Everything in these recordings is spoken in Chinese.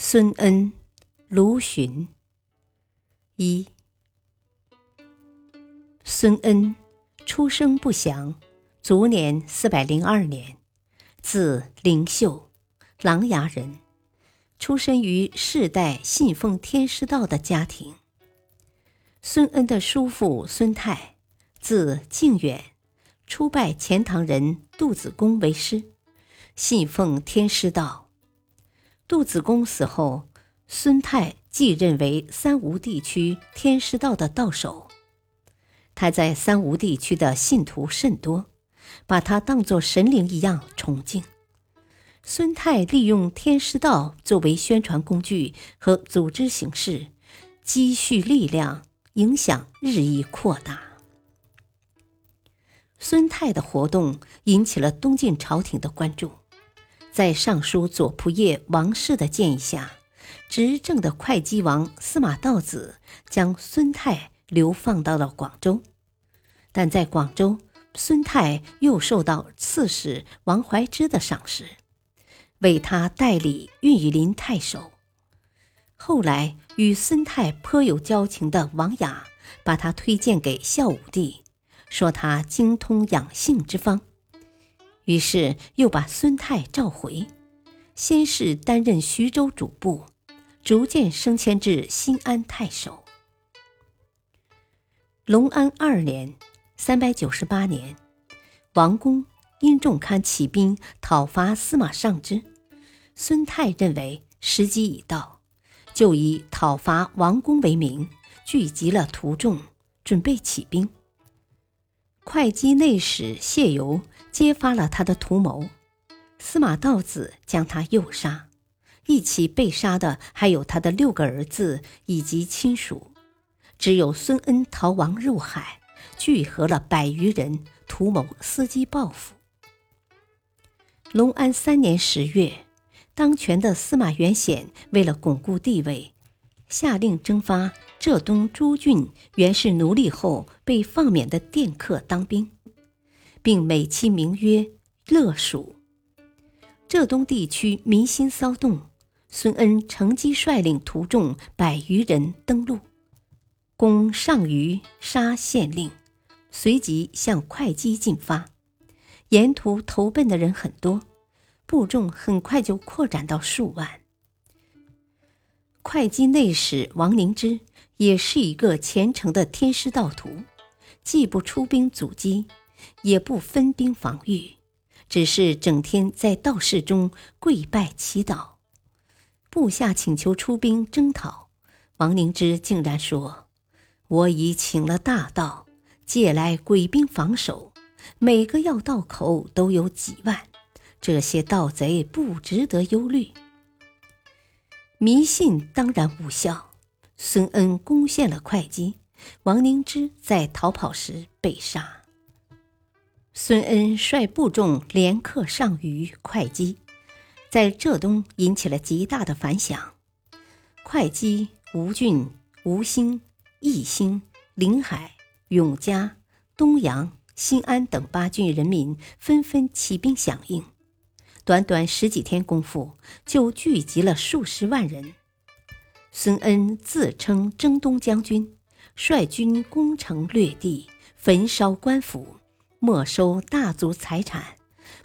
孙恩，卢循。一，孙恩，出生不详，卒年四百零二年，字灵秀，琅琊人，出身于世代信奉天师道的家庭。孙恩的叔父孙泰，字敬远，初拜钱塘人杜子恭为师，信奉天师道。杜子恭死后，孙泰继任为三吴地区天师道的道首。他在三吴地区的信徒甚多，把他当作神灵一样崇敬。孙泰利用天师道作为宣传工具和组织形式，积蓄力量，影响日益扩大。孙泰的活动引起了东晋朝廷的关注。在尚书左仆射王氏的建议下，执政的会稽王司马道子将孙泰流放到了广州。但在广州，孙泰又受到刺史王怀之的赏识，为他代理运羽林太守。后来与孙泰颇有交情的王雅，把他推荐给孝武帝，说他精通养性之方。于是又把孙泰召回，先是担任徐州主簿，逐渐升迁至新安太守。隆安二年（三百九十八年），王公因仲堪起兵讨伐司马尚之，孙泰认为时机已到，就以讨伐王公为名，聚集了徒众，准备起兵。会稽内史谢由揭发了他的图谋，司马道子将他诱杀，一起被杀的还有他的六个儿子以及亲属，只有孙恩逃亡入海，聚合了百余人，图谋伺机报复。隆安三年十月，当权的司马元显为了巩固地位。下令征发浙东诸郡原是奴隶后被放免的佃客当兵，并美其名曰“乐蜀”。浙东地区民心骚动，孙恩乘机率领徒众百余人登陆，攻上虞杀县令，随即向会稽进发。沿途投奔的人很多，部众很快就扩展到数万。会稽内史王凝之也是一个虔诚的天师道徒，既不出兵阻击，也不分兵防御，只是整天在道士中跪拜祈祷。部下请求出兵征讨，王凝之竟然说：“我已请了大道，借来鬼兵防守，每个要道口都有几万，这些盗贼不值得忧虑。”迷信当然无效。孙恩攻陷了会稽，王凝之在逃跑时被杀。孙恩率部众连克上虞、会稽，在浙东引起了极大的反响。会稽、吴郡、吴兴、义兴、临海、永嘉、东阳、新安等八郡人民纷纷起兵响应。短短十几天功夫，就聚集了数十万人。孙恩自称征东将军，率军攻城略地，焚烧官府，没收大族财产，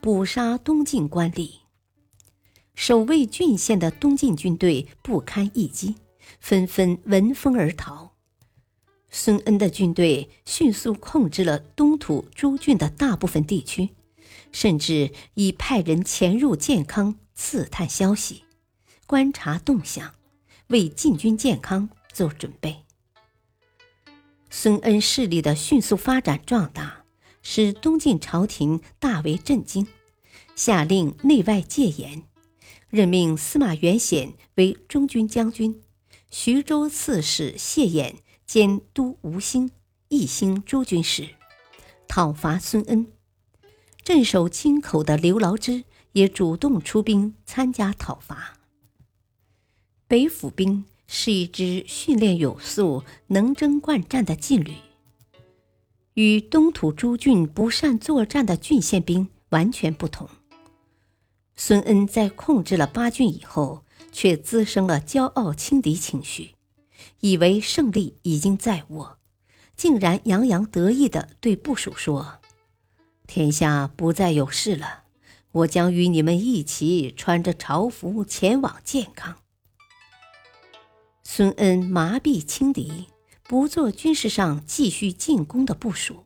捕杀东晋官吏。守卫郡县的东晋军队不堪一击，纷纷闻风而逃。孙恩的军队迅速控制了东土诸郡的大部分地区。甚至已派人潜入建康刺探消息，观察动向，为进军建康做准备。孙恩势力的迅速发展壮大，使东晋朝廷大为震惊，下令内外戒严，任命司马元显为中军将军，徐州刺史谢衍兼都吴兴、义兴诸军使，讨伐孙恩。镇守京口的刘牢之也主动出兵参加讨伐。北府兵是一支训练有素、能征惯战的劲旅，与东土诸郡不善作战的郡县兵完全不同。孙恩在控制了八郡以后，却滋生了骄傲轻敌情绪，以为胜利已经在握，竟然洋洋得意地对部属说。天下不再有事了，我将与你们一起穿着朝服前往建康。孙恩麻痹轻敌，不做军事上继续进攻的部署。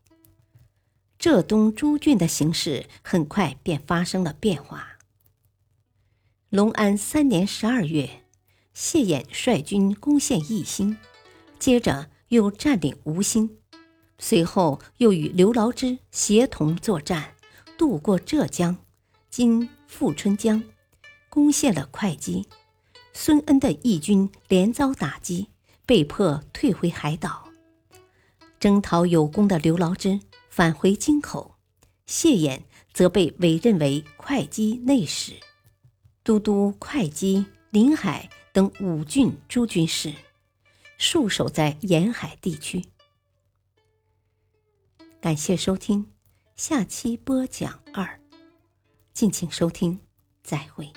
浙东诸郡的形势很快便发生了变化。隆安三年十二月，谢衍率军攻陷义兴，接着又占领吴兴。随后又与刘牢之协同作战，渡过浙江（今富春江），攻陷了会稽。孙恩的义军连遭打击，被迫退回海岛。征讨有功的刘牢之返回京口，谢衍则被委任为会稽内史，都督会稽、临海等五郡诸军事，戍守在沿海地区。感谢收听，下期播讲二，敬请收听，再会。